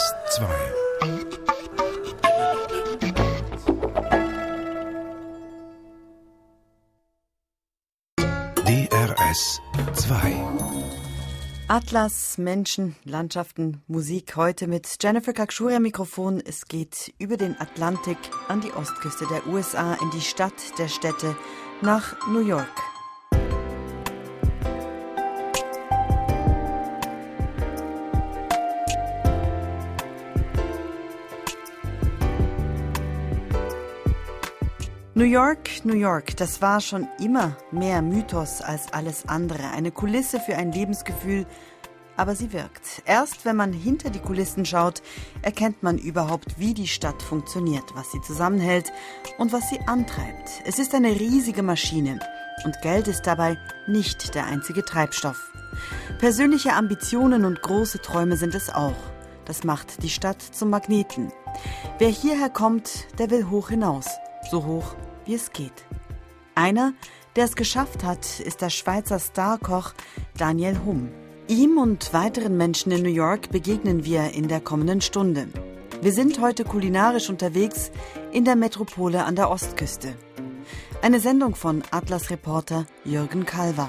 DRS 2. DRS 2. Atlas, Menschen, Landschaften, Musik heute mit Jennifer Kakshuri am Mikrofon. Es geht über den Atlantik an die Ostküste der USA in die Stadt der Städte nach New York. New York, New York, das war schon immer mehr Mythos als alles andere. Eine Kulisse für ein Lebensgefühl, aber sie wirkt. Erst wenn man hinter die Kulissen schaut, erkennt man überhaupt, wie die Stadt funktioniert, was sie zusammenhält und was sie antreibt. Es ist eine riesige Maschine und Geld ist dabei nicht der einzige Treibstoff. Persönliche Ambitionen und große Träume sind es auch. Das macht die Stadt zum Magneten. Wer hierher kommt, der will hoch hinaus. So hoch, wie es geht. Einer, der es geschafft hat, ist der Schweizer Starkoch Daniel Humm. Ihm und weiteren Menschen in New York begegnen wir in der kommenden Stunde. Wir sind heute kulinarisch unterwegs in der Metropole an der Ostküste. Eine Sendung von Atlas-Reporter Jürgen Kalver.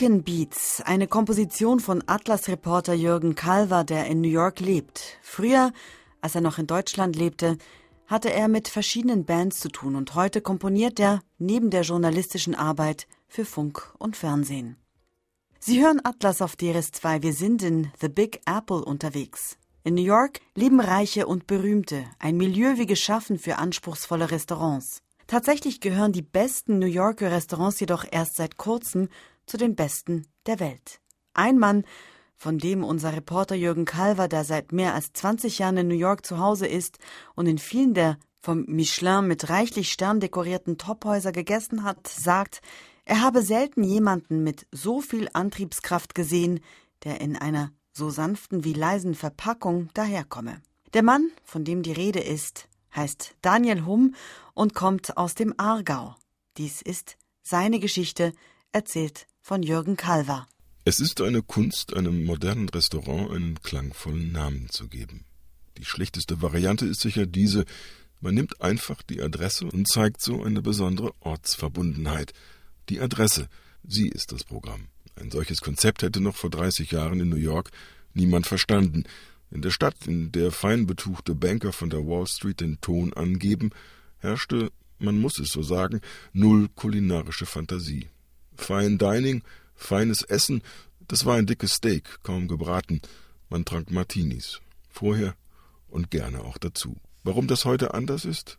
Beacon Beats, eine Komposition von Atlas-Reporter Jürgen Kalver, der in New York lebt. Früher, als er noch in Deutschland lebte, hatte er mit verschiedenen Bands zu tun und heute komponiert er neben der journalistischen Arbeit für Funk und Fernsehen. Sie hören Atlas auf DRS2. Wir sind in The Big Apple unterwegs. In New York leben Reiche und Berühmte, ein Milieu wie geschaffen für anspruchsvolle Restaurants. Tatsächlich gehören die besten New Yorker Restaurants jedoch erst seit kurzem zu den besten der Welt. Ein Mann, von dem unser Reporter Jürgen Kalver, der seit mehr als 20 Jahren in New York zu Hause ist und in vielen der vom Michelin mit reichlich Stern dekorierten Tophäuser gegessen hat, sagt, er habe selten jemanden mit so viel Antriebskraft gesehen, der in einer so sanften wie leisen Verpackung daherkomme. Der Mann, von dem die Rede ist, heißt Daniel Humm und kommt aus dem Aargau. Dies ist seine Geschichte, erzählt von Jürgen Kalver. Es ist eine Kunst, einem modernen Restaurant einen klangvollen Namen zu geben. Die schlechteste Variante ist sicher diese, man nimmt einfach die Adresse und zeigt so eine besondere Ortsverbundenheit. Die Adresse, sie ist das Programm. Ein solches Konzept hätte noch vor 30 Jahren in New York niemand verstanden. In der Stadt, in der fein betuchte Banker von der Wall Street den Ton angeben, herrschte, man muss es so sagen, null kulinarische Fantasie. Fine Dining, feines Essen, das war ein dickes Steak, kaum gebraten. Man trank Martinis. Vorher und gerne auch dazu. Warum das heute anders ist?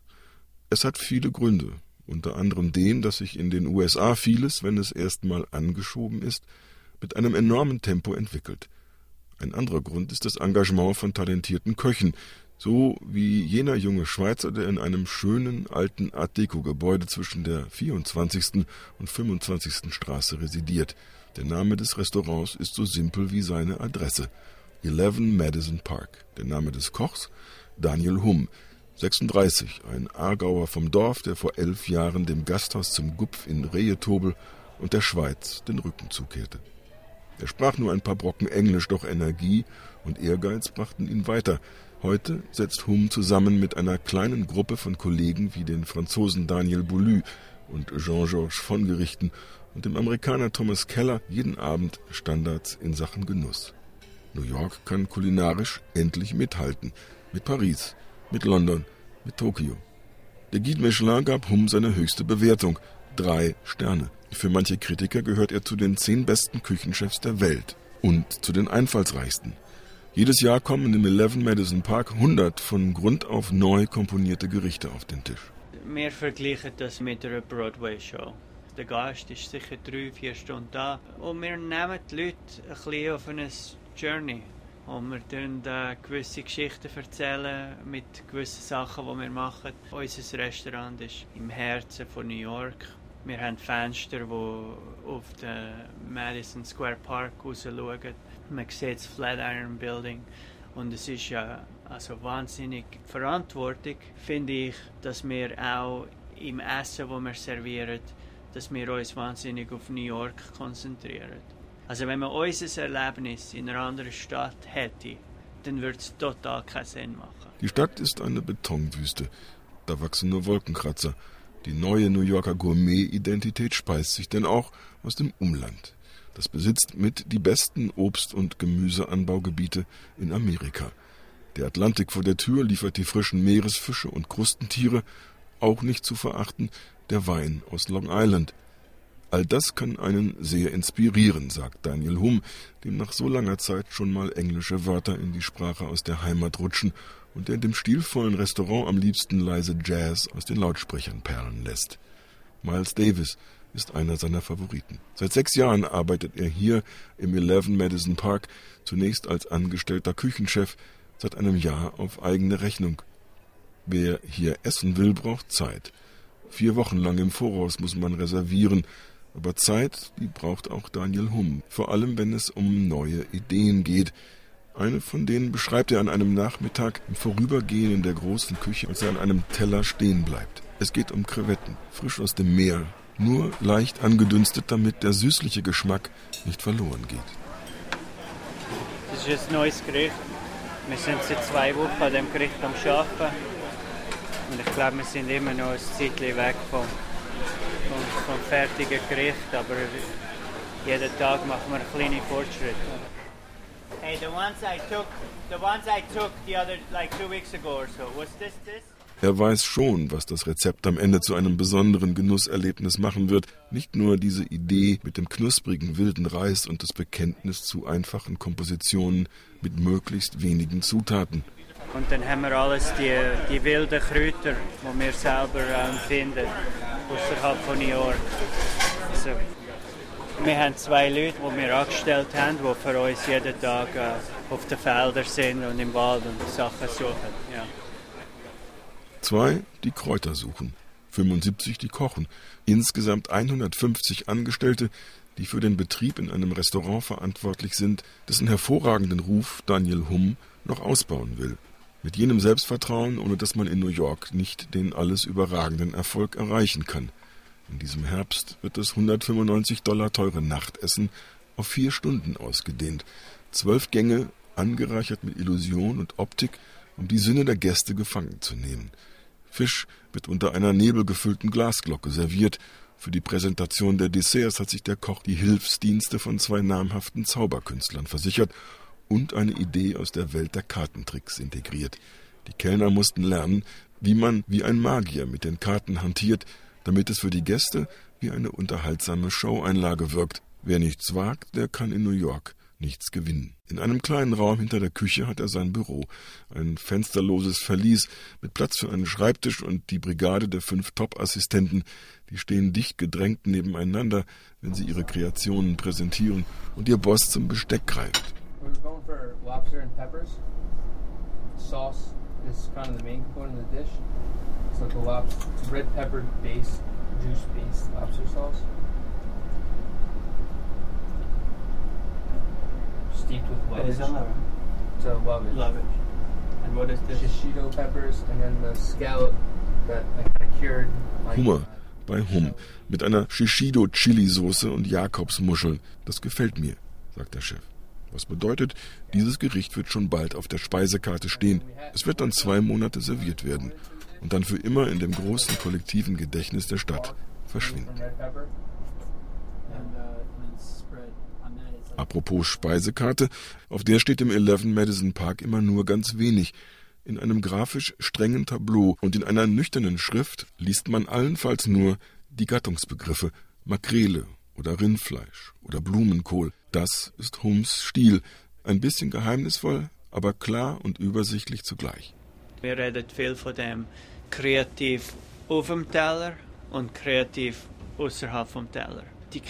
Es hat viele Gründe. Unter anderem den, dass sich in den USA vieles, wenn es erstmal angeschoben ist, mit einem enormen Tempo entwickelt. Ein anderer Grund ist das Engagement von talentierten Köchen, so wie jener junge Schweizer, der in einem schönen alten Art Deco-Gebäude zwischen der 24. und 25. Straße residiert. Der Name des Restaurants ist so simpel wie seine Adresse. 11 Madison Park. Der Name des Kochs? Daniel Humm. 36, ein Aargauer vom Dorf, der vor elf Jahren dem Gasthaus zum Gupf in Rehetobel und der Schweiz den Rücken zukehrte. Er sprach nur ein paar Brocken Englisch, doch Energie und Ehrgeiz brachten ihn weiter. Heute setzt Hum zusammen mit einer kleinen Gruppe von Kollegen wie den Franzosen Daniel Boulou und Jean-Georges von Gerichten und dem Amerikaner Thomas Keller jeden Abend Standards in Sachen Genuss. New York kann kulinarisch endlich mithalten mit Paris. mit London, mit Tokio. Der Guide Michelin gab Hum seine höchste Bewertung, drei Sterne. Für manche Kritiker gehört er zu den zehn besten Küchenchefs der Welt und zu den einfallsreichsten. Jedes Jahr kommen im 11 Madison Park 100 von Grund auf neu komponierte Gerichte auf den Tisch. Wir vergleichen das mit einer Broadway-Show. Der Gast ist sicher drei, vier Stunden da und wir nehmen die Leute ein bisschen auf eine Journey. Und wir erzählen äh, gewisse Geschichten erzählen mit gewissen Sachen, die wir machen. Unser Restaurant ist im Herzen von New York. Wir haben Fenster, die auf den Madison Square Park raus schauen. Man sieht das Flatiron Building. Und es ist ja also wahnsinnig verantwortlich, finde ich, dass wir auch im Essen, das wir servieren, dass wir uns wahnsinnig auf New York konzentrieren. Also wenn man unser Erlebnis in einer anderen Stadt hätte, dann würde es total keinen Sinn machen. Die Stadt ist eine Betonwüste. Da wachsen nur Wolkenkratzer. Die neue New Yorker Gourmet-Identität speist sich denn auch aus dem Umland. Das besitzt mit die besten Obst- und Gemüseanbaugebiete in Amerika. Der Atlantik vor der Tür liefert die frischen Meeresfische und Krustentiere, auch nicht zu verachten der Wein aus Long Island. All das kann einen sehr inspirieren, sagt Daniel Hum, dem nach so langer Zeit schon mal englische Wörter in die Sprache aus der Heimat rutschen und der in dem stilvollen Restaurant am liebsten leise Jazz aus den Lautsprechern perlen lässt. Miles Davis ist einer seiner Favoriten. Seit sechs Jahren arbeitet er hier im 11 Madison Park, zunächst als angestellter Küchenchef, seit einem Jahr auf eigene Rechnung. Wer hier essen will, braucht Zeit. Vier Wochen lang im Voraus muss man reservieren, aber Zeit, die braucht auch Daniel Humm, vor allem wenn es um neue Ideen geht. Eine von denen beschreibt er an einem Nachmittag im Vorübergehen in der großen Küche, als er an einem Teller stehen bleibt. Es geht um Krevetten, frisch aus dem Meer, nur leicht angedünstet, damit der süßliche Geschmack nicht verloren geht. Das ist ein neues Gericht. Wir sind seit zwei Wochen an dem Gericht am Arbeiten. Und ich glaube, wir sind immer noch ein Zeitchen weg vom vom, vom fertigen Gericht, aber jeden Tag machen wir kleine Fortschritte. Hey, the ones I took, the ones I took the other like two weeks ago or so, was this this? Er weiß schon, was das Rezept am Ende zu einem besonderen Genusserlebnis machen wird. Nicht nur diese Idee mit dem knusprigen wilden Reis und das Bekenntnis zu einfachen Kompositionen mit möglichst wenigen Zutaten. Und dann haben wir alles die, die wilden Kräuter, die wir selber ähm, finden, außerhalb von New York. Also, wir haben zwei Leute, die wir angestellt haben, die für uns jeden Tag äh, auf den Feldern sind und im Wald und Sachen suchen. Ja. Zwei, die Kräuter suchen. 75, die kochen. Insgesamt 150 Angestellte, die für den Betrieb in einem Restaurant verantwortlich sind, dessen hervorragenden Ruf Daniel Humm noch ausbauen will. Mit jenem Selbstvertrauen, ohne dass man in New York nicht den alles überragenden Erfolg erreichen kann. In diesem Herbst wird das 195 Dollar teure Nachtessen auf vier Stunden ausgedehnt. Zwölf Gänge, angereichert mit Illusion und Optik, um die Sinne der Gäste gefangen zu nehmen. Fisch wird unter einer nebelgefüllten Glasglocke serviert. Für die Präsentation der Desserts hat sich der Koch die Hilfsdienste von zwei namhaften Zauberkünstlern versichert und eine Idee aus der Welt der Kartentricks integriert. Die Kellner mussten lernen, wie man wie ein Magier mit den Karten hantiert, damit es für die Gäste wie eine unterhaltsame Showeinlage wirkt. Wer nichts wagt, der kann in New York nichts gewinnen. In einem kleinen Raum hinter der Küche hat er sein Büro, ein fensterloses Verlies mit Platz für einen Schreibtisch und die Brigade der fünf Top-Assistenten, die stehen dicht gedrängt nebeneinander, wenn sie ihre Kreationen präsentieren und ihr Boss zum Besteck greift. Sauce is kind of the main component of the dish. It's like a lobster, red pepper based, juice based lobster sauce. Steeped with What is? So love it. Love it. And what is this? Shishito peppers and then the scallop that I kind of cured. Like, Hummer bei Hum mit einer Shishido-Chili-Soße und Jakobsmuscheln. Das gefällt mir, sagt der Chef. Was bedeutet, dieses Gericht wird schon bald auf der Speisekarte stehen. Es wird dann zwei Monate serviert werden und dann für immer in dem großen kollektiven Gedächtnis der Stadt verschwinden. from red pepper. and, uh, and then spread on that. It's like Apropos Speisekarte, auf der steht im 11 Madison Park immer nur ganz wenig. in einem grafisch strengen Tableau und in einer nüchternen Schrift liest man allenfalls nur die Gattungsbegriffe Makrele oder Rindfleisch oder Blumenkohl. Das ist Holmes Stil, ein bisschen geheimnisvoll, aber klar und übersichtlich zugleich. Wir reden viel von dem kreativ auf dem Teller und kreativ außerhalb vom Teller. Die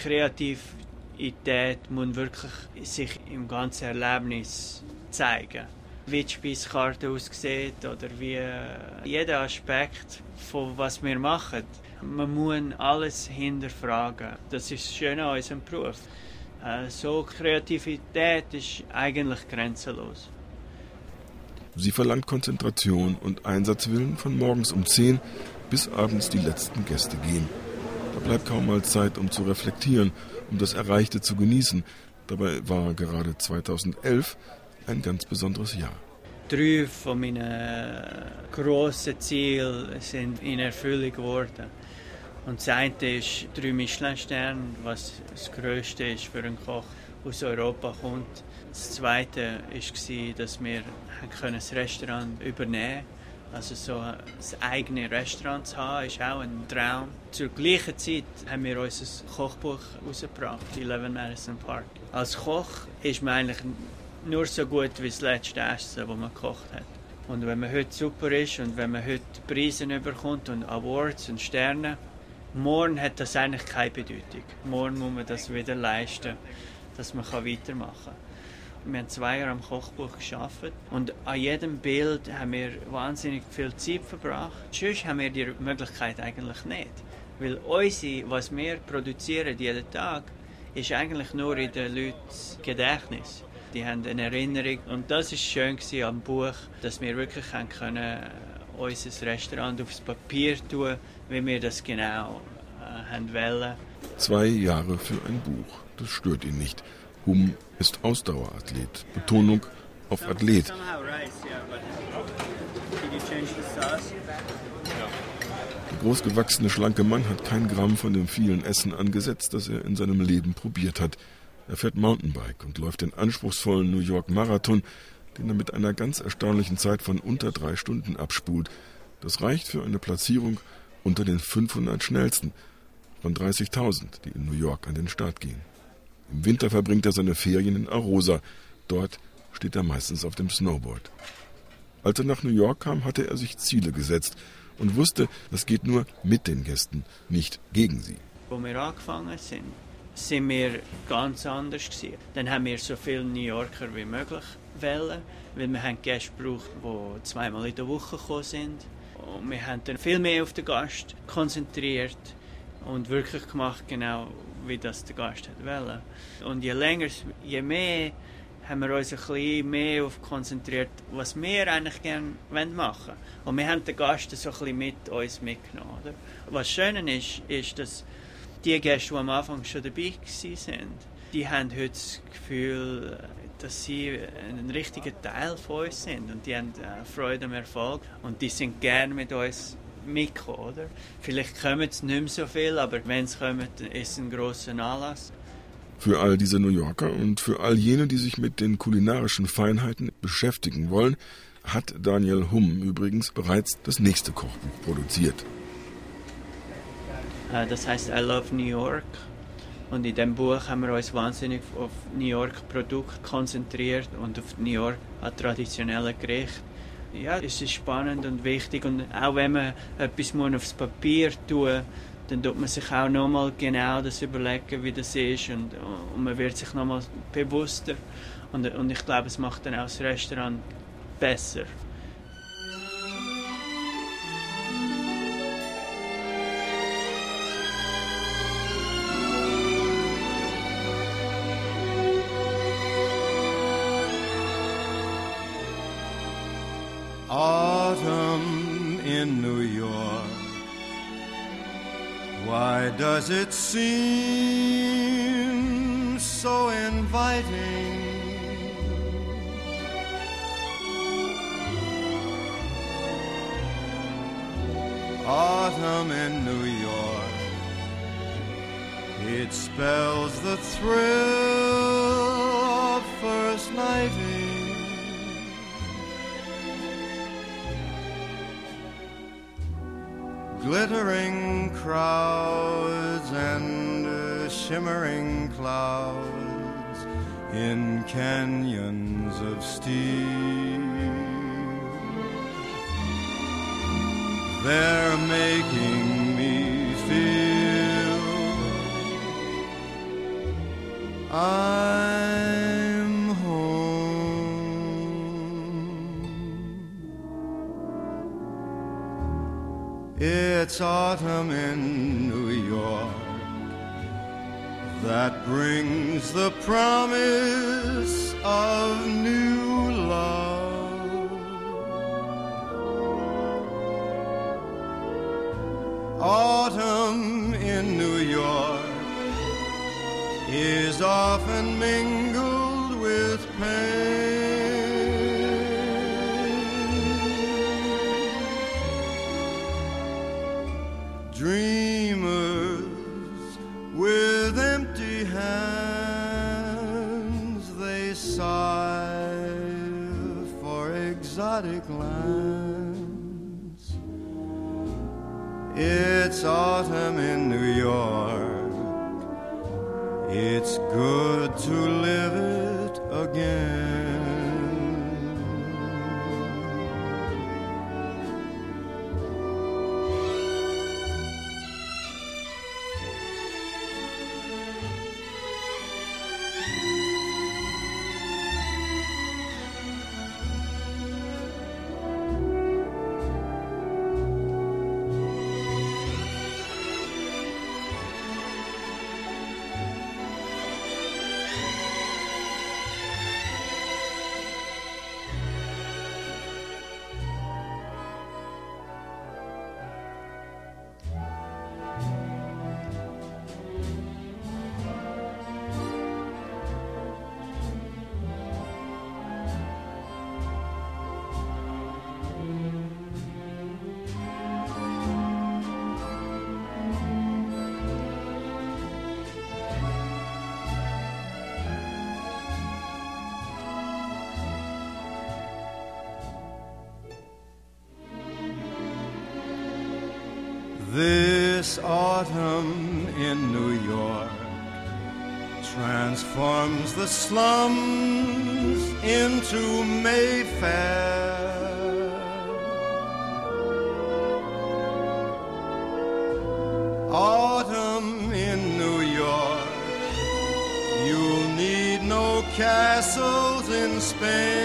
Kreativität muss wirklich sich im ganzen Erlebnis zeigen. Wie die Speiskarte aussieht oder wie jeder Aspekt von was wir machen. Man muss alles hinterfragen. Das ist das Schöne an unserem Beruf. Äh, so Kreativität ist eigentlich grenzenlos. Sie verlangt Konzentration und Einsatzwillen von morgens um 10 bis abends die letzten Gäste gehen. Da bleibt kaum mal Zeit, um zu reflektieren, um das Erreichte zu genießen. Dabei war gerade 2011 ein ganz besonderes Jahr. Drei von meinen grossen Zielen sind in Erfüllung geworden. Und das eine ist drei Michelin-Sterne, was das Größte ist für einen Koch aus Europa kommt. Das zweite war, dass wir das Restaurant übernehmen können. Also so ein eigenes Restaurant zu haben, ist auch ein Traum. Zur gleichen Zeit haben wir unser Kochbuch rausgebracht, 11 Madison Park. Als Koch ist man eigentlich nur so gut wie das letzte Essen, das man gekocht hat. Und wenn man heute super ist und wenn man heute Preise bekommt und Awards und Sterne, morgen hat das eigentlich keine Bedeutung. Morgen muss man das wieder leisten, dass man weitermachen kann. Wir haben zwei Jahre am Kochbuch geschafft und an jedem Bild haben wir wahnsinnig viel Zeit verbracht. Sonst haben wir die Möglichkeit eigentlich nicht. Weil unsere, was wir produzieren jeden Tag, ist eigentlich nur in den Leuten Gedächtnis. Die haben eine Erinnerung und das ist schön am Buch, dass wir wirklich können äh, unser Restaurant aufs Papier tun, wie wir das genau äh, haben wollen. Zwei Jahre für ein Buch, das stört ihn nicht. Hum ist Ausdauerathlet. Betonung auf Athlet. Der großgewachsene, schlanke Mann hat kein Gramm von dem vielen Essen angesetzt, das er in seinem Leben probiert hat. Er fährt Mountainbike und läuft den anspruchsvollen New York Marathon, den er mit einer ganz erstaunlichen Zeit von unter drei Stunden abspult. Das reicht für eine Platzierung unter den 500 schnellsten von 30.000, die in New York an den Start gehen. Im Winter verbringt er seine Ferien in Arosa. Dort steht er meistens auf dem Snowboard. Als er nach New York kam, hatte er sich Ziele gesetzt und wusste, das geht nur mit den Gästen, nicht gegen sie. Wo wir angefangen sind, sind wir ganz anders gewesen. Dann haben wir so viele New Yorker wie möglich wählen, weil wir haben Gäste gebraucht, die zweimal in der Woche gekommen sind. Und wir haben dann viel mehr auf den Gast konzentriert und wirklich gemacht, genau wie das der Gast hat wollen. Und je länger, je mehr haben wir uns ein bisschen mehr auf konzentriert, was wir eigentlich gerne machen wollen. Und wir haben den Gast so ein bisschen mit uns mitgenommen. Oder? Was schön ist, ist, dass die Gäste, die am Anfang schon dabei waren, die haben heute das Gefühl, dass sie ein richtiger Teil von uns sind und die haben äh, Freude am Erfolg und die sind gerne mit uns mitkommen, oder? Vielleicht kommen es nicht mehr so viel, aber wenn es kommen, ist es ein grosser Anlass. Für all diese New Yorker und für all jene, die sich mit den kulinarischen Feinheiten beschäftigen wollen, hat Daniel Humm übrigens bereits das nächste Kochbuch produziert. Äh, das heißt I Love New York. Und in dem Buch haben wir uns wahnsinnig auf New York Produkte konzentriert und auf New York traditionelle Gerichte ja, es ist spannend und wichtig und auch wenn man etwas aufs Papier tun dann tut man sich auch nochmal genau das überlegen, wie das ist und, und man wird sich nochmal bewusster und, und ich glaube, es macht dann auch das Restaurant besser. Does it seem so inviting? Autumn in New York, it spells the thrill of first nighting. Glittering crowds shimmering clouds in canyons of steel. They're making me feel I'm home. It's autumn in New York that brings the promise of new love. Autumn in New York is often mingled with pain. It's autumn in New This autumn in New York transforms the slums into Mayfair. Autumn in New York, you'll need no castles in Spain.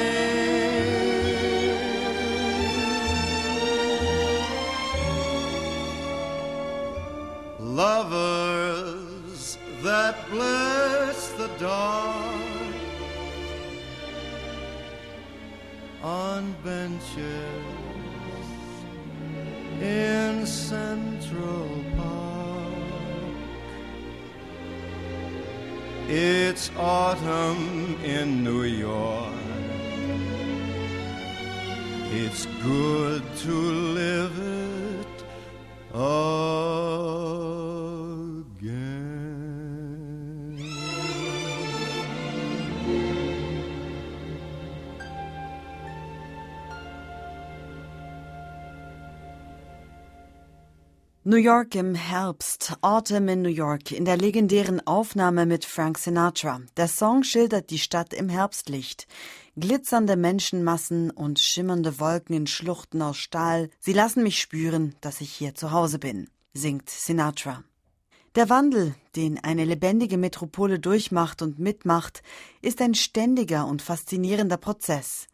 It's autumn in New York. It's good New York im Herbst, Autumn in New York, in der legendären Aufnahme mit Frank Sinatra. Der Song schildert die Stadt im Herbstlicht. Glitzernde Menschenmassen und schimmernde Wolken in Schluchten aus Stahl. Sie lassen mich spüren, dass ich hier zu Hause bin, singt Sinatra. Der Wandel, den eine lebendige Metropole durchmacht und mitmacht, ist ein ständiger und faszinierender Prozess.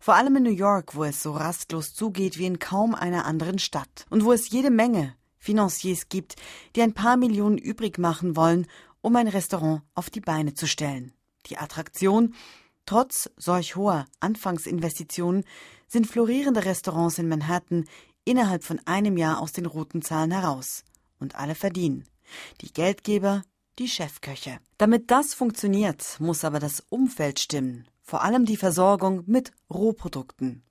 Vor allem in New York, wo es so rastlos zugeht wie in kaum einer anderen Stadt und wo es jede Menge Financiers gibt, die ein paar Millionen übrig machen wollen, um ein Restaurant auf die Beine zu stellen. Die Attraktion, trotz solch hoher Anfangsinvestitionen, sind florierende Restaurants in Manhattan innerhalb von einem Jahr aus den roten Zahlen heraus. Und alle verdienen. Die Geldgeber, die Chefköche. Damit das funktioniert, muss aber das Umfeld stimmen, vor allem die Versorgung mit Rohprodukten.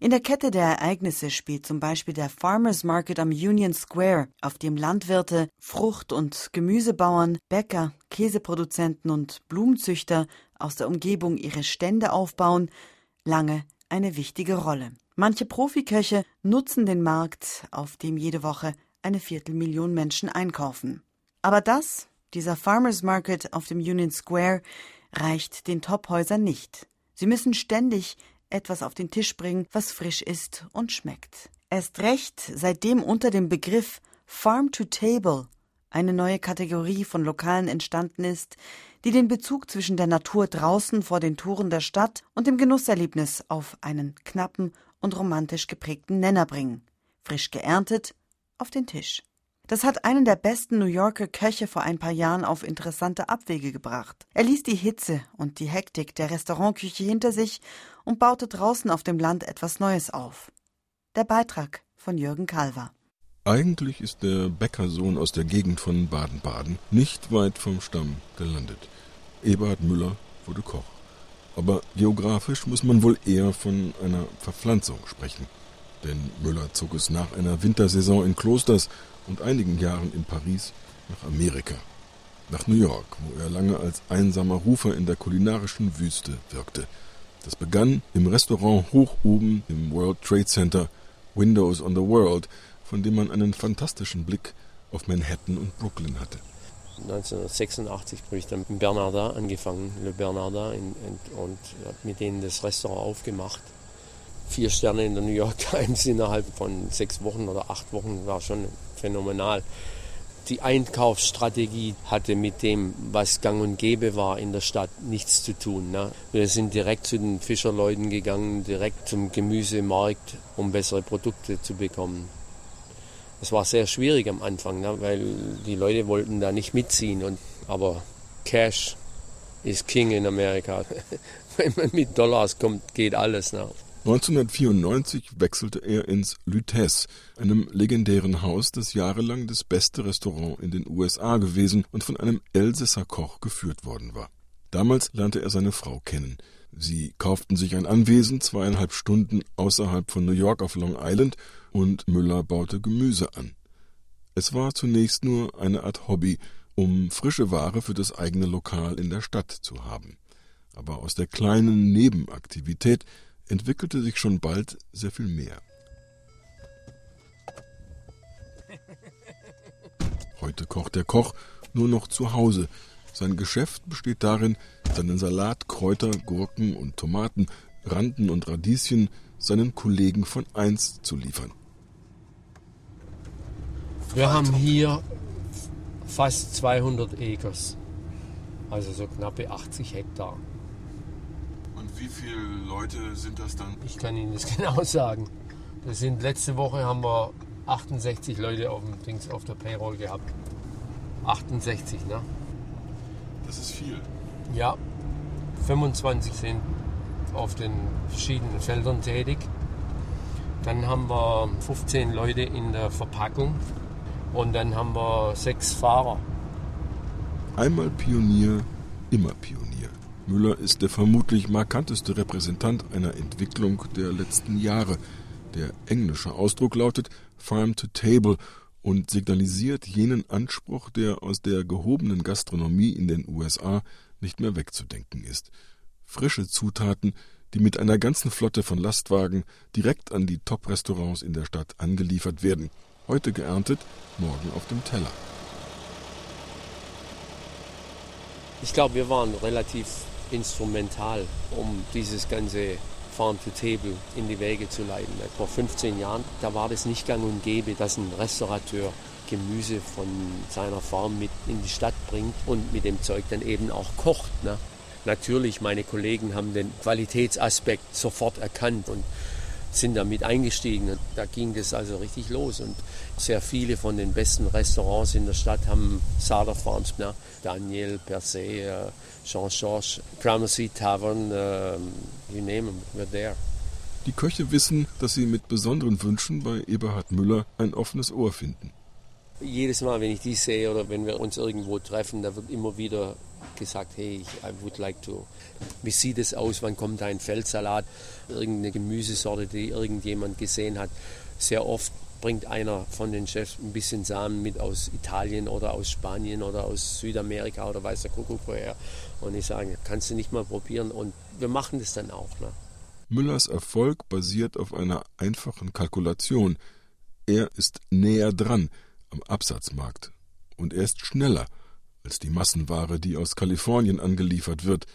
In der Kette der Ereignisse spielt zum Beispiel der Farmers Market am Union Square, auf dem Landwirte, Frucht- und Gemüsebauern, Bäcker, Käseproduzenten und Blumenzüchter aus der Umgebung ihre Stände aufbauen, lange eine wichtige Rolle. Manche Profiköche nutzen den Markt, auf dem jede Woche eine Viertelmillion Menschen einkaufen. Aber das, dieser Farmers Market auf dem Union Square, reicht den Tophäusern nicht. Sie müssen ständig etwas auf den Tisch bringen, was frisch ist und schmeckt. Erst recht, seitdem unter dem Begriff Farm to Table eine neue Kategorie von Lokalen entstanden ist, die den Bezug zwischen der Natur draußen vor den Toren der Stadt und dem Genusserlebnis auf einen knappen und romantisch geprägten Nenner bringen. Frisch geerntet auf den Tisch. Das hat einen der besten New Yorker Köche vor ein paar Jahren auf interessante Abwege gebracht. Er ließ die Hitze und die Hektik der Restaurantküche hinter sich und baute draußen auf dem Land etwas Neues auf. Der Beitrag von Jürgen Kalver. Eigentlich ist der Bäckersohn aus der Gegend von Baden-Baden nicht weit vom Stamm gelandet. Eberhard Müller wurde Koch. Aber geografisch muss man wohl eher von einer Verpflanzung sprechen. Denn Müller zog es nach einer Wintersaison in Klosters und einigen Jahren in Paris nach Amerika. Nach New York, wo er lange als einsamer Rufer in der kulinarischen Wüste wirkte. Das begann im Restaurant hoch oben im World Trade Center Windows on the World, von dem man einen fantastischen Blick auf Manhattan und Brooklyn hatte. 1986 habe ich dann in Bernardin angefangen, Le Bernardin, in, in, und habe mit denen das Restaurant aufgemacht. Vier Sterne in der New York Times innerhalb von sechs Wochen oder acht Wochen war schon phänomenal. Die Einkaufsstrategie hatte mit dem, was gang und gäbe war in der Stadt, nichts zu tun. Ne? Wir sind direkt zu den Fischerleuten gegangen, direkt zum Gemüsemarkt, um bessere Produkte zu bekommen. Es war sehr schwierig am Anfang, ne, weil die Leute wollten da nicht mitziehen. Und, aber Cash ist King in Amerika. Wenn man mit Dollars kommt, geht alles. Ne. 1994 wechselte er ins Lutèce, einem legendären Haus, das jahrelang das beste Restaurant in den USA gewesen und von einem Elsässer Koch geführt worden war. Damals lernte er seine Frau kennen. Sie kauften sich ein Anwesen zweieinhalb Stunden außerhalb von New York auf Long Island und Müller baute Gemüse an. Es war zunächst nur eine Art Hobby, um frische Ware für das eigene Lokal in der Stadt zu haben. Aber aus der kleinen Nebenaktivität entwickelte sich schon bald sehr viel mehr. Heute kocht der Koch nur noch zu Hause. Sein Geschäft besteht darin, seinen Salat, Kräuter, Gurken und Tomaten, Randen und Radieschen seinen Kollegen von einst zu liefern. Wir haben hier fast 200 Acres, also so knappe 80 Hektar. Wie viele Leute sind das dann? Ich kann Ihnen das genau sagen. Das sind letzte Woche haben wir 68 Leute auf, dem Dings, auf der Payroll gehabt. 68, ne? Das ist viel. Ja, 25 sind auf den verschiedenen Feldern tätig. Dann haben wir 15 Leute in der Verpackung und dann haben wir sechs Fahrer. Einmal Pionier, immer Pionier. Müller ist der vermutlich markanteste Repräsentant einer Entwicklung der letzten Jahre. Der englische Ausdruck lautet Farm to Table und signalisiert jenen Anspruch, der aus der gehobenen Gastronomie in den USA nicht mehr wegzudenken ist. Frische Zutaten, die mit einer ganzen Flotte von Lastwagen direkt an die Top-Restaurants in der Stadt angeliefert werden – Heute geerntet, morgen auf dem Teller. Ich glaube, wir waren relativ instrumental, um dieses ganze Farm to Table in die Wege zu leiten. Vor 15 Jahren, da war das nicht gang und gäbe, dass ein Restaurateur Gemüse von seiner Farm mit in die Stadt bringt und mit dem Zeug dann eben auch kocht. Ne? Natürlich, meine Kollegen haben den Qualitätsaspekt sofort erkannt und sind damit eingestiegen. Und da ging das also richtig los. Und sehr viele von den besten Restaurants in der Stadt haben Sada Farms, ne? Daniel, Per se, uh, Jean-Georges, Gramercy Tavern, uh, you name them, we're there. Die Köche wissen, dass sie mit besonderen Wünschen bei Eberhard Müller ein offenes Ohr finden. Jedes Mal, wenn ich die sehe oder wenn wir uns irgendwo treffen, da wird immer wieder gesagt, hey, I would like to. Wie sieht es aus? Wann kommt ein Feldsalat? Irgendeine Gemüsesorte, die irgendjemand gesehen hat. Sehr oft bringt einer von den Chefs ein bisschen Samen mit aus Italien oder aus Spanien oder aus Südamerika oder weiß der Kuckuck woher. Und ich sage, kannst du nicht mal probieren? Und wir machen das dann auch. Ne? Müllers Erfolg basiert auf einer einfachen Kalkulation. Er ist näher dran am Absatzmarkt und er ist schneller als die Massenware, die aus Kalifornien angeliefert wird.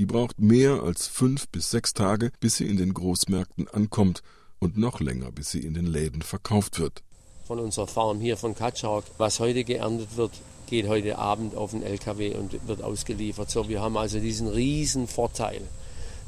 Die braucht mehr als fünf bis sechs Tage, bis sie in den Großmärkten ankommt und noch länger, bis sie in den Läden verkauft wird. Von unserer Farm hier von Katschauk, was heute geerntet wird, geht heute Abend auf den LKW und wird ausgeliefert. So, wir haben also diesen riesen Vorteil,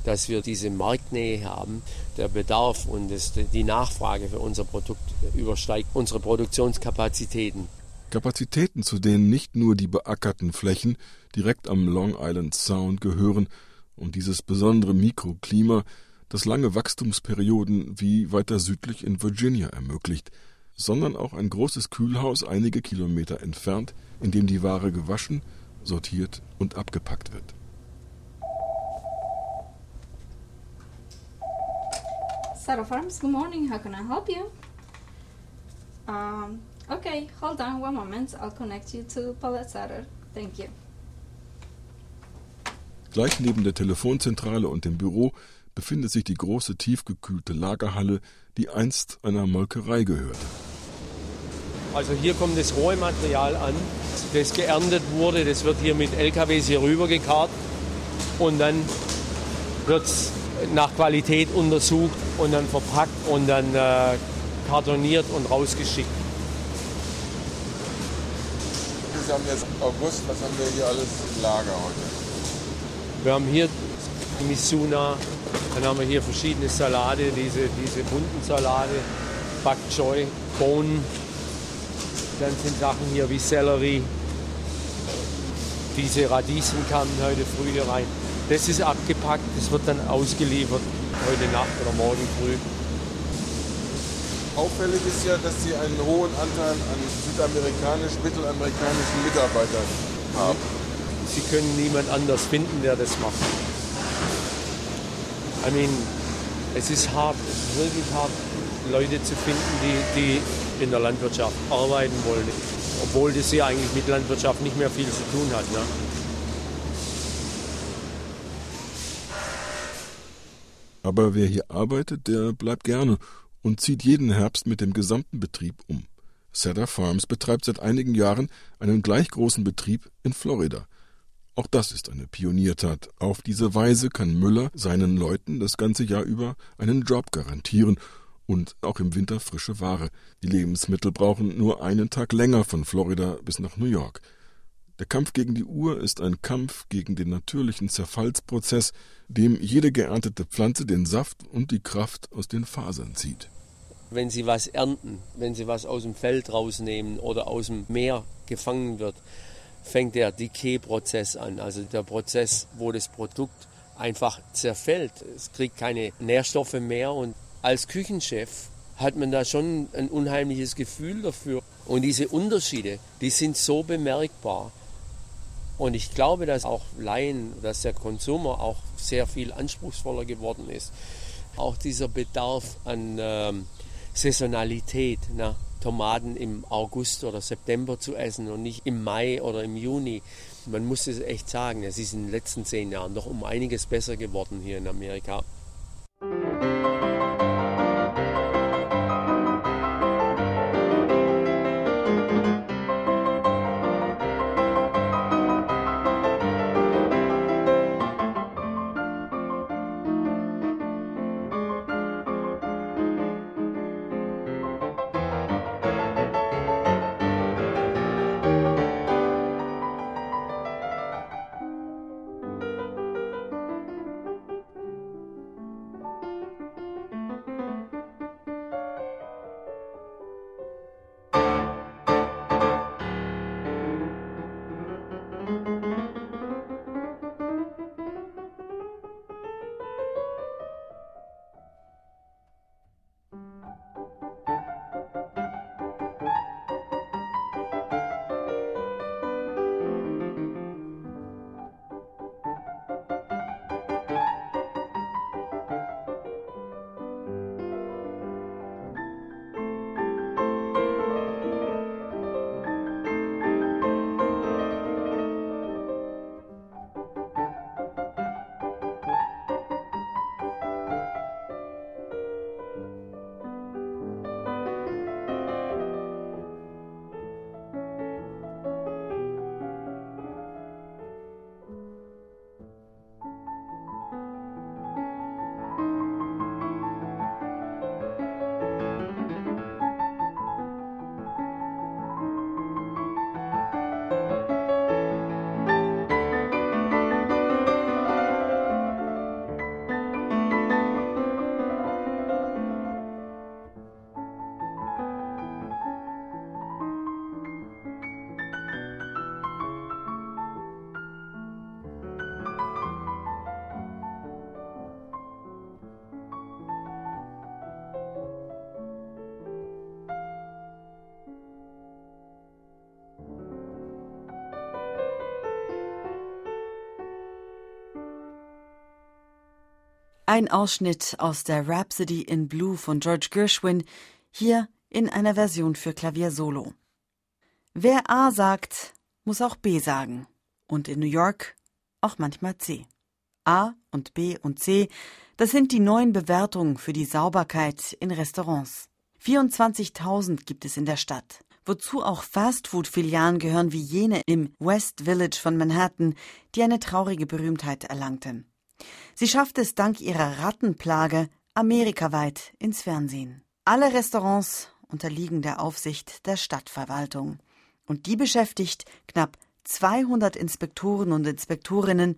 dass wir diese Marktnähe haben. Der Bedarf und das, die Nachfrage für unser Produkt übersteigt unsere Produktionskapazitäten. Kapazitäten, zu denen nicht nur die beackerten Flächen direkt am Long Island Sound gehören und dieses besondere Mikroklima, das lange Wachstumsperioden wie weiter südlich in Virginia ermöglicht, sondern auch ein großes Kühlhaus einige Kilometer entfernt, in dem die Ware gewaschen, sortiert und abgepackt wird. Saddle Farms, good morning. How can I help you? Um, okay, hold on one moment. I'll connect you to Paulette Saddle. Thank you. Gleich neben der Telefonzentrale und dem Büro befindet sich die große tiefgekühlte Lagerhalle, die einst einer Molkerei gehörte. Also hier kommt das rohe Material an, das geerntet wurde. Das wird hier mit LKWs hier rübergekarrt und dann wird es nach Qualität untersucht und dann verpackt und dann äh, kartoniert und rausgeschickt. Wir haben jetzt August, was haben wir hier alles im Lager heute? Wir haben hier Misuna, dann haben wir hier verschiedene Salate, diese, diese bunten Salate, Bok Choy, Bohnen. Dann sind Sachen hier wie Sellerie. Diese Radieschen kamen heute früh hier rein. Das ist abgepackt, das wird dann ausgeliefert heute Nacht oder morgen früh. Auffällig ist ja, dass Sie einen hohen Anteil an südamerikanisch, mittelamerikanischen Mitarbeitern haben. Sie können niemand anders finden, der das macht. I mean, es ist hart, es ist wirklich hart, Leute zu finden, die, die in der Landwirtschaft arbeiten wollen, obwohl das hier eigentlich mit Landwirtschaft nicht mehr viel zu tun hat. Ne? Aber wer hier arbeitet, der bleibt gerne und zieht jeden Herbst mit dem gesamten Betrieb um. Cedar Farms betreibt seit einigen Jahren einen gleich großen Betrieb in Florida. Auch das ist eine Pioniertat. Auf diese Weise kann Müller seinen Leuten das ganze Jahr über einen Job garantieren und auch im Winter frische Ware. Die Lebensmittel brauchen nur einen Tag länger von Florida bis nach New York. Der Kampf gegen die Uhr ist ein Kampf gegen den natürlichen Zerfallsprozess, dem jede geerntete Pflanze den Saft und die Kraft aus den Fasern zieht. Wenn Sie was ernten, wenn Sie was aus dem Feld rausnehmen oder aus dem Meer gefangen wird, fängt der Decay-Prozess an, also der Prozess, wo das Produkt einfach zerfällt. Es kriegt keine Nährstoffe mehr und als Küchenchef hat man da schon ein unheimliches Gefühl dafür. Und diese Unterschiede, die sind so bemerkbar. Und ich glaube, dass auch Laien, dass der Konsumer auch sehr viel anspruchsvoller geworden ist. Auch dieser Bedarf an ähm, Saisonalität, na, Tomaten im August oder September zu essen und nicht im Mai oder im Juni. Man muss es echt sagen, es ist in den letzten zehn Jahren doch um einiges besser geworden hier in Amerika. Ein Ausschnitt aus der Rhapsody in Blue von George Gershwin, hier in einer Version für Klavier Solo. Wer A sagt, muss auch B sagen. Und in New York auch manchmal C. A und B und C, das sind die neuen Bewertungen für die Sauberkeit in Restaurants. 24.000 gibt es in der Stadt, wozu auch Fastfood-Filialen gehören wie jene im West Village von Manhattan, die eine traurige Berühmtheit erlangten. Sie schafft es dank ihrer Rattenplage amerikaweit ins Fernsehen. Alle Restaurants unterliegen der Aufsicht der Stadtverwaltung. Und die beschäftigt knapp 200 Inspektoren und Inspektorinnen,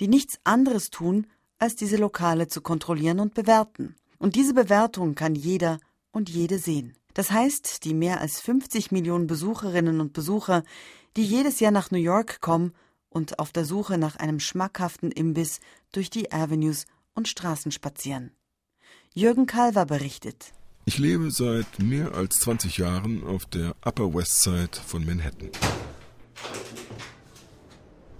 die nichts anderes tun, als diese Lokale zu kontrollieren und bewerten. Und diese Bewertung kann jeder und jede sehen. Das heißt, die mehr als 50 Millionen Besucherinnen und Besucher, die jedes Jahr nach New York kommen und auf der Suche nach einem schmackhaften Imbiss durch die Avenues und Straßen spazieren. Jürgen Kalver berichtet. Ich lebe seit mehr als 20 Jahren auf der Upper West Side von Manhattan.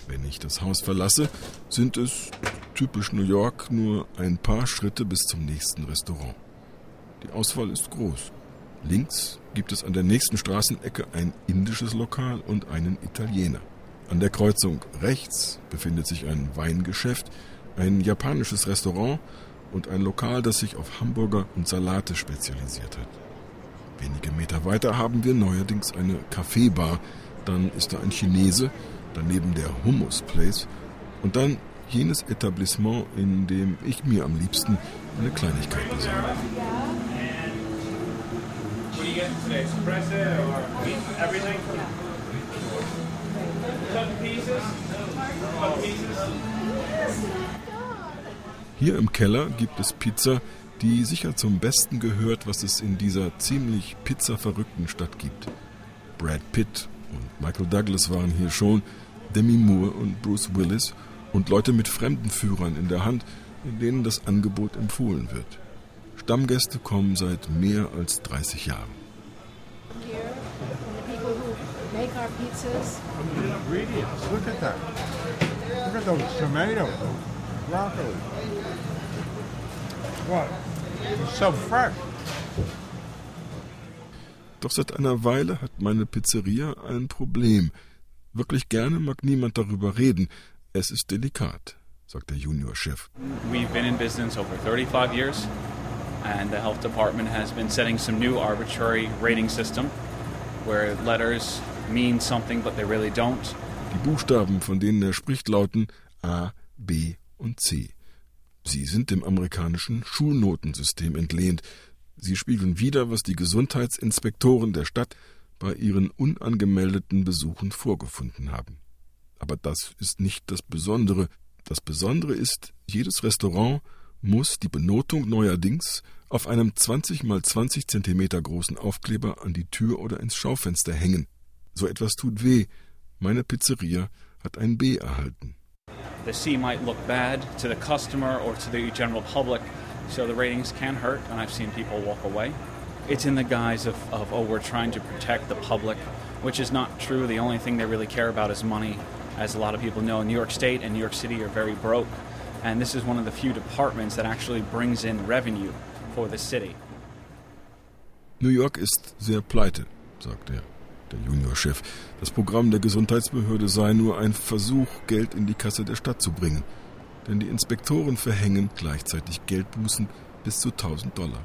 Wenn ich das Haus verlasse, sind es, typisch New York, nur ein paar Schritte bis zum nächsten Restaurant. Die Auswahl ist groß. Links gibt es an der nächsten Straßenecke ein indisches Lokal und einen Italiener. An der Kreuzung rechts befindet sich ein Weingeschäft, ein japanisches Restaurant und ein Lokal, das sich auf Hamburger und Salate spezialisiert hat. Wenige Meter weiter haben wir neuerdings eine Kaffeebar, dann ist da ein Chinese, daneben der Hummus Place und dann jenes Etablissement, in dem ich mir am liebsten eine Kleinigkeit besorge. Hier im Keller gibt es Pizza, die sicher zum Besten gehört, was es in dieser ziemlich pizzaverrückten Stadt gibt. Brad Pitt und Michael Douglas waren hier schon, Demi Moore und Bruce Willis und Leute mit Fremdenführern in der Hand, denen das Angebot empfohlen wird. Stammgäste kommen seit mehr als 30 Jahren. Look at that. Look at those tomatoes, broccoli. What? It's so fresh. Doch seit einer Weile hat meine Pizzeria ein Problem. Wirklich gerne mag niemand darüber reden. Es ist delikat, sagt der Juniorchef. We've been in business over 35 years, and the health department has been setting some new arbitrary rating system where letters mean something but they really don't. Die Buchstaben, von denen er spricht, lauten A, B und C. Sie sind dem amerikanischen Schulnotensystem entlehnt. Sie spiegeln wider, was die Gesundheitsinspektoren der Stadt bei ihren unangemeldeten Besuchen vorgefunden haben. Aber das ist nicht das Besondere. Das Besondere ist, jedes Restaurant muss die Benotung neuerdings auf einem 20 mal 20 Zentimeter großen Aufkleber an die Tür oder ins Schaufenster hängen. So etwas tut weh. Meine Pizzeria hat ein B erhalten. The C might look bad to the customer or to the general public, so the ratings can hurt, and I've seen people walk away. It's in the guise of, of, oh, we're trying to protect the public, which is not true. The only thing they really care about is money. As a lot of people know, New York State and New York City are very broke, and this is one of the few departments that actually brings in revenue for the city. New York ist sehr pleite, sagt er, der Juniorchef. Das Programm der Gesundheitsbehörde sei nur ein Versuch, Geld in die Kasse der Stadt zu bringen. Denn die Inspektoren verhängen gleichzeitig Geldbußen bis zu 1000 Dollar.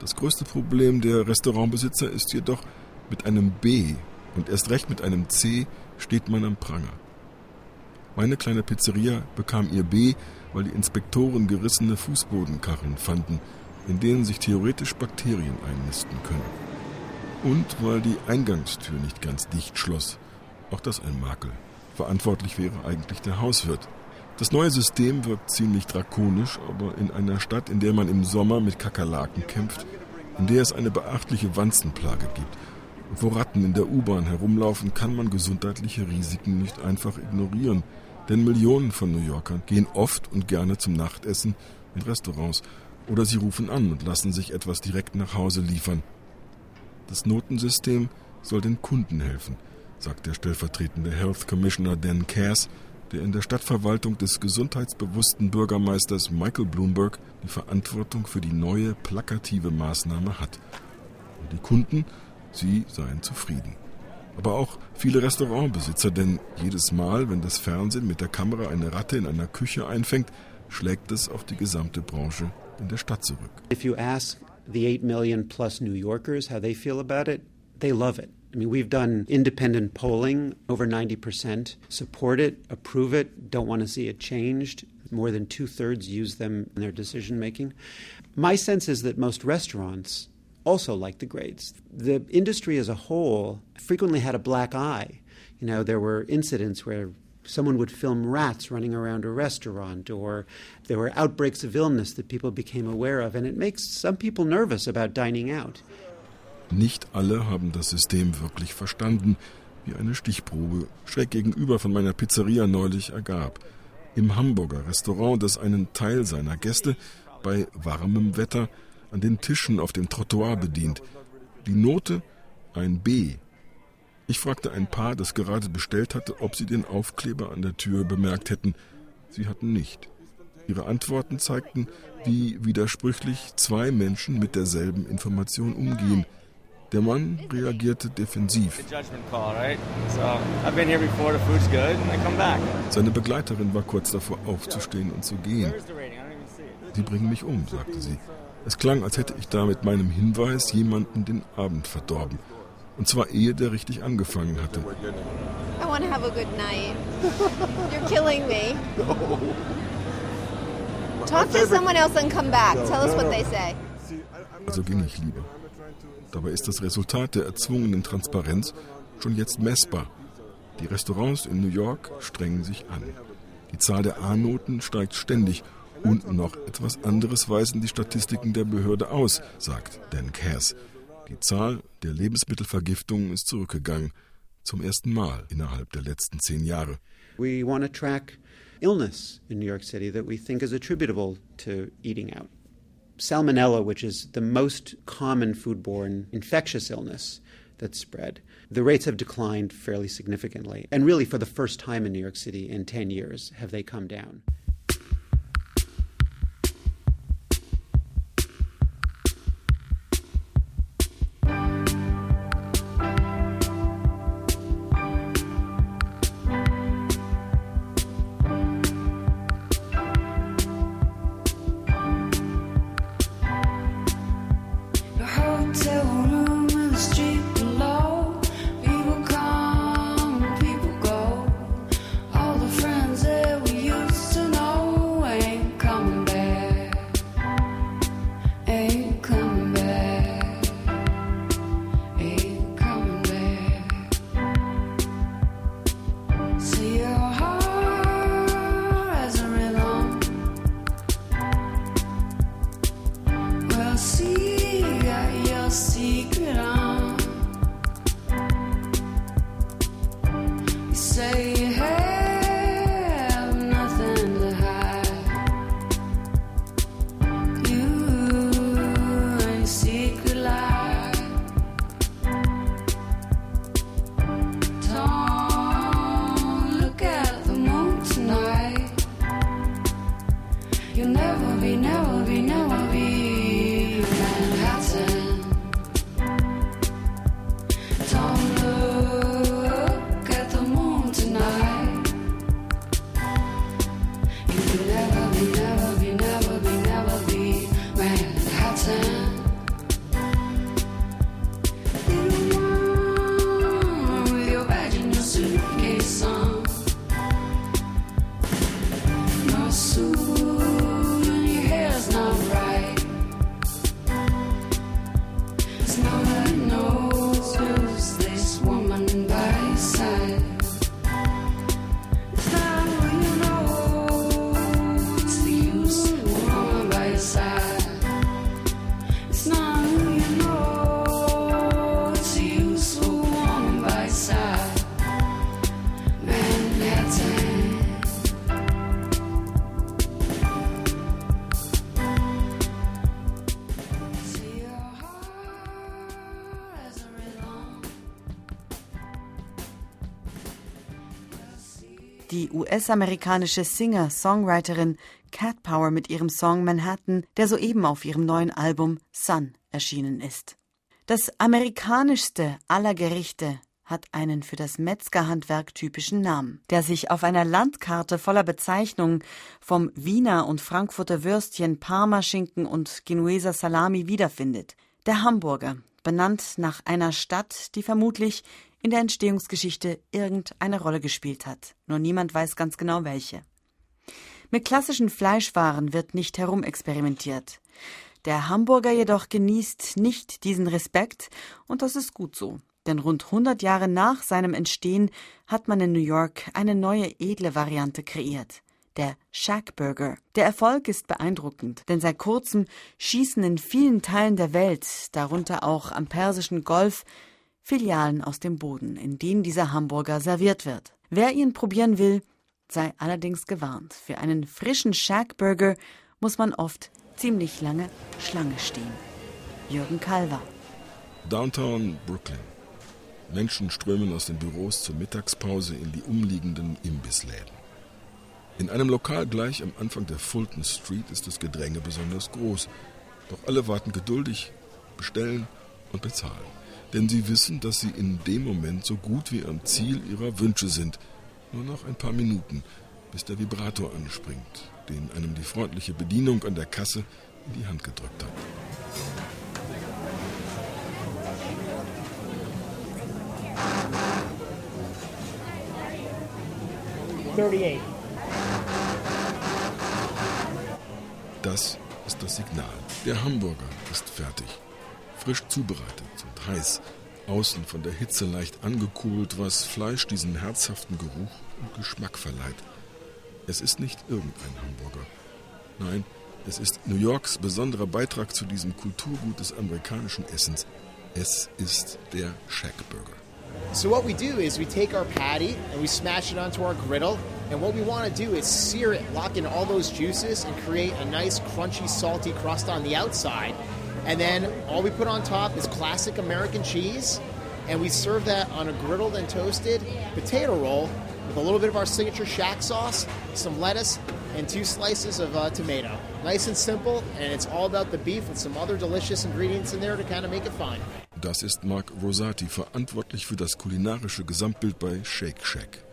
Das größte Problem der Restaurantbesitzer ist jedoch, mit einem B und erst recht mit einem C steht man am Pranger. Meine kleine Pizzeria bekam ihr B, weil die Inspektoren gerissene Fußbodenkarren fanden, in denen sich theoretisch Bakterien einnisten können. Und weil die Eingangstür nicht ganz dicht schloss. Auch das ein Makel. Verantwortlich wäre eigentlich der Hauswirt. Das neue System wirkt ziemlich drakonisch, aber in einer Stadt, in der man im Sommer mit Kakerlaken kämpft, in der es eine beachtliche Wanzenplage gibt und wo Ratten in der U-Bahn herumlaufen, kann man gesundheitliche Risiken nicht einfach ignorieren. Denn Millionen von New Yorkern gehen oft und gerne zum Nachtessen in Restaurants oder sie rufen an und lassen sich etwas direkt nach Hause liefern. Das Notensystem soll den Kunden helfen, sagt der stellvertretende Health Commissioner Dan Cass der in der Stadtverwaltung des gesundheitsbewussten Bürgermeisters Michael Bloomberg die Verantwortung für die neue plakative Maßnahme hat. Und die Kunden, sie seien zufrieden. Aber auch viele Restaurantbesitzer, denn jedes Mal, wenn das Fernsehen mit der Kamera eine Ratte in einer Küche einfängt, schlägt es auf die gesamte Branche in der Stadt zurück. If you ask the 8 million plus New Yorkers how they feel about it, they love it. I mean, we've done independent polling. Over 90% support it, approve it, don't want to see it changed. More than two thirds use them in their decision making. My sense is that most restaurants also like the grades. The industry as a whole frequently had a black eye. You know, there were incidents where someone would film rats running around a restaurant, or there were outbreaks of illness that people became aware of, and it makes some people nervous about dining out. Nicht alle haben das System wirklich verstanden, wie eine Stichprobe schräg gegenüber von meiner Pizzeria neulich ergab. Im Hamburger Restaurant, das einen Teil seiner Gäste bei warmem Wetter an den Tischen auf dem Trottoir bedient. Die Note ein B. Ich fragte ein Paar, das gerade bestellt hatte, ob sie den Aufkleber an der Tür bemerkt hätten. Sie hatten nicht. Ihre Antworten zeigten, wie widersprüchlich zwei Menschen mit derselben Information umgehen. Der Mann reagierte defensiv. Seine Begleiterin war kurz davor aufzustehen und zu gehen. Sie bringen mich um, sagte sie. Es klang, als hätte ich da mit meinem Hinweis jemanden den Abend verdorben. Und zwar ehe der richtig angefangen hatte. I want to have a good night. You're killing me. Talk to someone else and come back. Tell us what they say. Also ging ich lieber. Dabei ist das Resultat der erzwungenen Transparenz schon jetzt messbar. Die Restaurants in New York strengen sich an. Die Zahl der A-Noten steigt ständig und noch etwas anderes weisen die Statistiken der Behörde aus, sagt Dan Cass. Die Zahl der Lebensmittelvergiftungen ist zurückgegangen, zum ersten Mal innerhalb der letzten zehn Jahre. We want to track illness in New York City that we think is attributable to eating out. salmonella, which is the most common foodborne infectious illness that's spread, the rates have declined fairly significantly. And really, for the first time in New York City in 10 years, have they come down. You'll never be, never. US-amerikanische Singer-Songwriterin Cat Power mit ihrem Song Manhattan, der soeben auf ihrem neuen Album Sun erschienen ist. Das amerikanischste aller Gerichte hat einen für das Metzgerhandwerk typischen Namen, der sich auf einer Landkarte voller Bezeichnungen vom Wiener und Frankfurter Würstchen, Parmaschinken und Genueser Salami wiederfindet. Der Hamburger, benannt nach einer Stadt, die vermutlich in der Entstehungsgeschichte irgendeine Rolle gespielt hat. Nur niemand weiß ganz genau welche. Mit klassischen Fleischwaren wird nicht herumexperimentiert. Der Hamburger jedoch genießt nicht diesen Respekt und das ist gut so. Denn rund 100 Jahre nach seinem Entstehen hat man in New York eine neue edle Variante kreiert. Der Shack Burger. Der Erfolg ist beeindruckend, denn seit kurzem schießen in vielen Teilen der Welt, darunter auch am Persischen Golf, Filialen aus dem Boden, in denen dieser Hamburger serviert wird. Wer ihn probieren will, sei allerdings gewarnt. Für einen frischen Shack Burger muss man oft ziemlich lange Schlange stehen. Jürgen Kalver. Downtown Brooklyn. Menschen strömen aus den Büros zur Mittagspause in die umliegenden Imbissläden. In einem Lokal gleich am Anfang der Fulton Street ist das Gedränge besonders groß. Doch alle warten geduldig, bestellen und bezahlen denn sie wissen, dass sie in dem Moment so gut wie am Ziel ihrer Wünsche sind. Nur noch ein paar Minuten, bis der Vibrator anspringt, den einem die freundliche Bedienung an der Kasse in die Hand gedrückt hat. Das ist das Signal. Der Hamburger ist fertig frisch zubereitet und heiß, außen von der Hitze leicht angekühlt, was Fleisch diesen herzhaften Geruch und Geschmack verleiht. Es ist nicht irgendein Hamburger. Nein, es ist New Yorks besonderer Beitrag zu diesem Kulturgut des amerikanischen Essens. Es ist der Shackburger. So what we do is we take our patty and we smash it onto our griddle. And what we want to do is sear it, lock in all those juices, and create a nice, crunchy, salty crust on the outside. And then all we put on top is classic American cheese. And we serve that on a griddled and toasted potato roll with a little bit of our signature shack sauce, some lettuce, and two slices of uh, tomato. Nice and simple, and it's all about the beef with some other delicious ingredients in there to kind of make it fun. Das ist Mark Rosati, verantwortlich für das kulinarische Gesamtbild bei Shake Shack.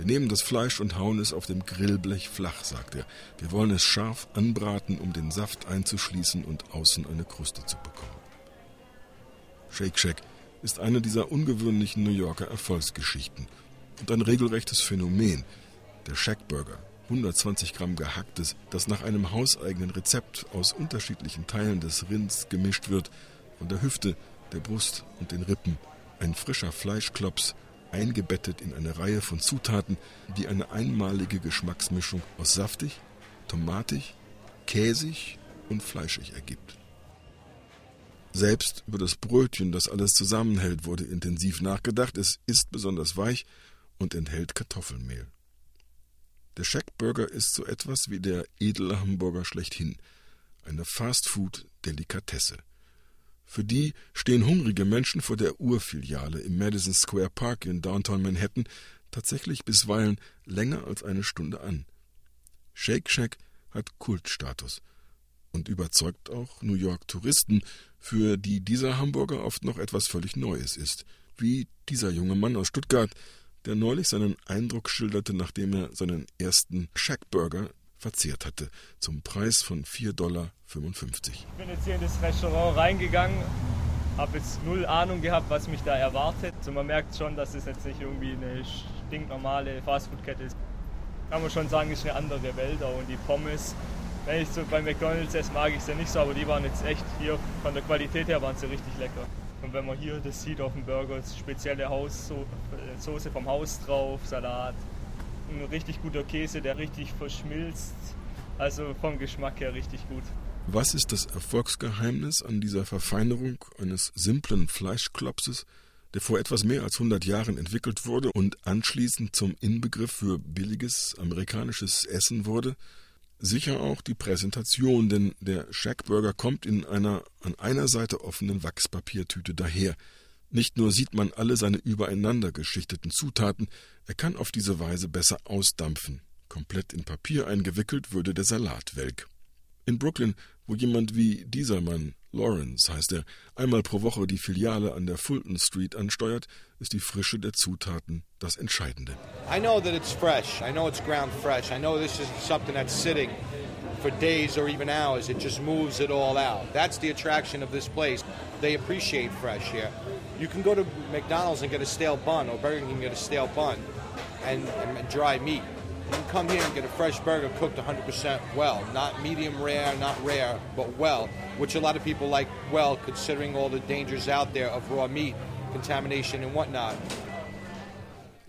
Wir nehmen das Fleisch und hauen es auf dem Grillblech flach, sagt er. Wir wollen es scharf anbraten, um den Saft einzuschließen und außen eine Kruste zu bekommen. Shake Shack ist eine dieser ungewöhnlichen New Yorker Erfolgsgeschichten und ein regelrechtes Phänomen. Der Shackburger, 120 Gramm gehacktes, das nach einem hauseigenen Rezept aus unterschiedlichen Teilen des Rinds gemischt wird, von der Hüfte, der Brust und den Rippen, ein frischer Fleischklops, eingebettet in eine Reihe von Zutaten, die eine einmalige Geschmacksmischung aus saftig, tomatig, käsig und fleischig ergibt. Selbst über das Brötchen, das alles zusammenhält, wurde intensiv nachgedacht. Es ist besonders weich und enthält Kartoffelmehl. Der Shackburger ist so etwas wie der edle Hamburger schlechthin, eine Fastfood-Delikatesse. Für die stehen hungrige Menschen vor der Urfiliale im Madison Square Park in Downtown Manhattan tatsächlich bisweilen länger als eine Stunde an. Shake Shack hat Kultstatus und überzeugt auch New York Touristen, für die dieser Hamburger oft noch etwas völlig Neues ist, wie dieser junge Mann aus Stuttgart, der neulich seinen Eindruck schilderte, nachdem er seinen ersten Shackburger verzehrt hatte, zum Preis von 4,55 Dollar. Ich bin jetzt hier in das Restaurant reingegangen, habe jetzt null Ahnung gehabt, was mich da erwartet. Also man merkt schon, dass es jetzt nicht irgendwie eine stinknormale Fastfood-Kette ist. Kann man schon sagen, ist eine andere Welt. Und die Pommes, wenn ich so bei McDonalds esse, mag ich sie nicht so, aber die waren jetzt echt hier, von der Qualität her waren sie richtig lecker. Und wenn man hier das sieht auf dem Burger, spezielle Haussoße vom Haus drauf, Salat, ein richtig guter Käse, der richtig verschmilzt. Also vom Geschmack her richtig gut. Was ist das Erfolgsgeheimnis an dieser Verfeinerung eines simplen Fleischklopses, der vor etwas mehr als 100 Jahren entwickelt wurde und anschließend zum Inbegriff für billiges amerikanisches Essen wurde? Sicher auch die Präsentation, denn der Shackburger kommt in einer an einer Seite offenen Wachspapiertüte daher. Nicht nur sieht man alle seine übereinander geschichteten Zutaten, er kann auf diese Weise besser ausdampfen. Komplett in Papier eingewickelt würde der Salat welk. In Brooklyn, wo jemand wie dieser Mann, Lawrence heißt er, einmal pro Woche die Filiale an der Fulton Street ansteuert, ist die Frische der Zutaten das Entscheidende. I know that it's fresh. I know it's ground fresh. I know this isn't something that's sitting for days or even hours. It just moves it all out. That's the attraction of this place. They appreciate fresh here. You can go to McDonald's and get a stale bun, or Burger King and get a stale bun and, and dry meat. You can come here and get a fresh burger cooked 100% well. Not medium rare, not rare, but well, which a lot of people like well considering all the dangers out there of raw meat, contamination and whatnot.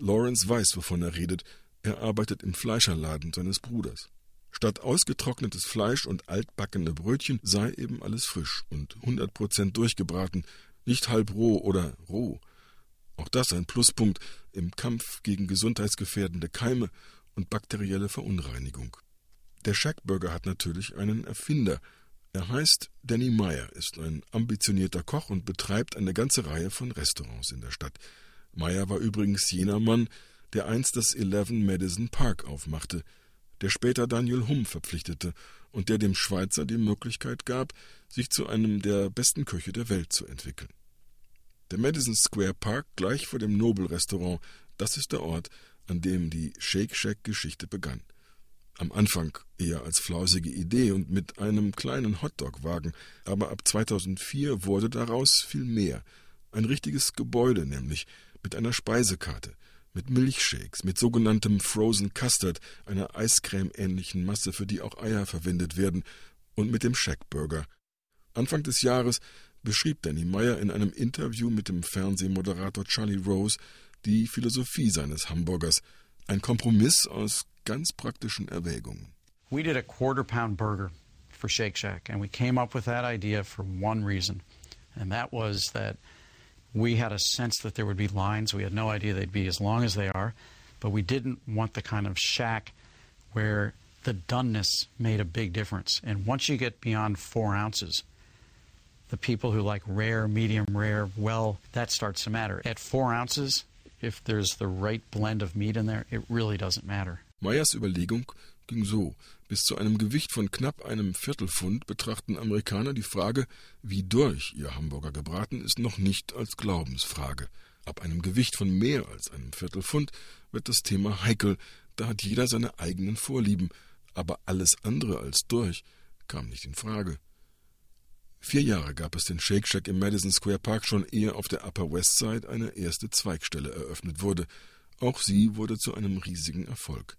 Lawrence weiß, wovon er redet. Er arbeitet im Fleischerladen seines Bruders. Statt ausgetrocknetes Fleisch und altbackene Brötchen sei eben alles frisch und 100% durchgebraten, nicht halb roh oder roh. Auch das ein Pluspunkt im Kampf gegen gesundheitsgefährdende Keime und bakterielle Verunreinigung. Der Shackburger hat natürlich einen Erfinder. Er heißt Danny Meyer, ist ein ambitionierter Koch und betreibt eine ganze Reihe von Restaurants in der Stadt. Meyer war übrigens jener Mann, der einst das Eleven Madison Park aufmachte, der später Daniel Humm verpflichtete und der dem Schweizer die Möglichkeit gab, sich zu einem der besten Köche der Welt zu entwickeln. Der Madison Square Park gleich vor dem Nobel Restaurant, das ist der Ort, an dem die Shake Shack Geschichte begann. Am Anfang eher als flausige Idee und mit einem kleinen Hotdog-Wagen, aber ab 2004 wurde daraus viel mehr. Ein richtiges Gebäude nämlich, mit einer Speisekarte, mit Milchshakes, mit sogenanntem Frozen Custard, einer Eiscreme-ähnlichen Masse, für die auch Eier verwendet werden, und mit dem Shackburger. Anfang des Jahres beschrieb Danny Meyer in einem Interview mit dem Fernsehmoderator Charlie Rose die Philosophie seines Hamburgers, ein Kompromiss aus ganz praktischen Erwägungen. We did a quarter pound burger for Shake Shack and we came up with that idea for one reason and that was that we had a sense that there would be lines. We had no idea they'd be as long as they are, but we didn't want the kind of shack where the doneness made a big difference. And once you get beyond four ounces, the people who like rare, medium rare, well, that starts to matter. At four ounces, if there's the right blend of meat in there, it really doesn't matter. Meyers Überlegung ging so. Bis zu einem Gewicht von knapp einem Viertelpfund betrachten Amerikaner die Frage, wie durch ihr Hamburger gebraten ist, noch nicht als Glaubensfrage. Ab einem Gewicht von mehr als einem Viertelpfund wird das Thema heikel, da hat jeder seine eigenen Vorlieben, aber alles andere als durch kam nicht in Frage. Vier Jahre gab es den Shake Shack im Madison Square Park schon ehe auf der Upper West Side eine erste Zweigstelle eröffnet wurde. Auch sie wurde zu einem riesigen Erfolg.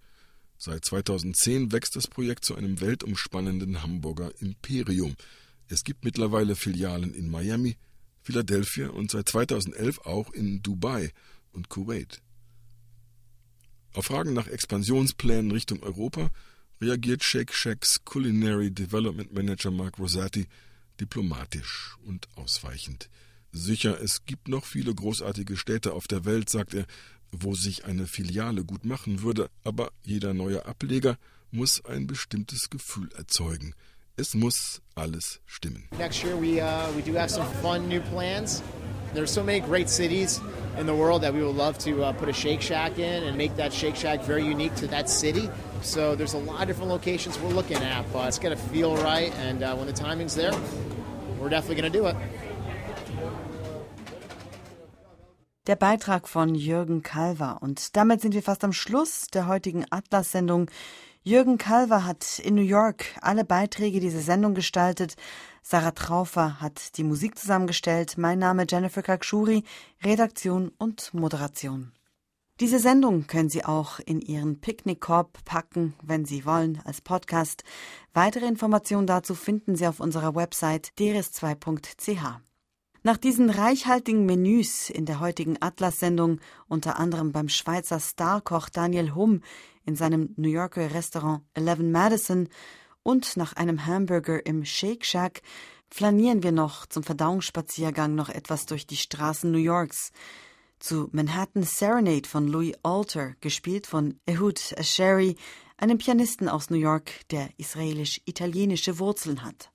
Seit 2010 wächst das Projekt zu einem weltumspannenden Hamburger Imperium. Es gibt mittlerweile Filialen in Miami, Philadelphia und seit 2011 auch in Dubai und Kuwait. Auf Fragen nach Expansionsplänen Richtung Europa reagiert Shake Shacks Culinary Development Manager Mark Rosati diplomatisch und ausweichend. Sicher, es gibt noch viele großartige Städte auf der Welt, sagt er, wo sich eine Filiale gut machen würde, aber jeder neue Ableger muss ein bestimmtes Gefühl erzeugen. Es muss alles stimmen. Next year we uh, we do have some fun new plans. There's so many great cities in the world that we would love to uh, put a Shake Shack in and make that Shake Shack very unique to that city. So there's a lot of different locations we're looking at, but it's got to feel right. And uh, when the timing's there, we're definitely going to do it. Der Beitrag von Jürgen Kalver. Und damit sind wir fast am Schluss der heutigen Atlas-Sendung. Jürgen Kalver hat in New York alle Beiträge dieser Sendung gestaltet. Sarah Traufer hat die Musik zusammengestellt. Mein Name Jennifer Kakshuri, Redaktion und Moderation. Diese Sendung können Sie auch in Ihren Picknickkorb packen, wenn Sie wollen, als Podcast. Weitere Informationen dazu finden Sie auf unserer Website deres2.ch. Nach diesen reichhaltigen Menüs in der heutigen Atlas-Sendung, unter anderem beim Schweizer Starkoch Daniel Humm in seinem New Yorker Restaurant Eleven Madison und nach einem Hamburger im Shake Shack, flanieren wir noch zum Verdauungsspaziergang noch etwas durch die Straßen New Yorks. Zu Manhattan Serenade von Louis Alter, gespielt von Ehud Asheri, einem Pianisten aus New York, der israelisch-italienische Wurzeln hat.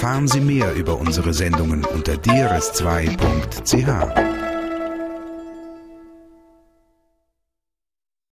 Erfahren Sie mehr über unsere Sendungen unter drs2.ch.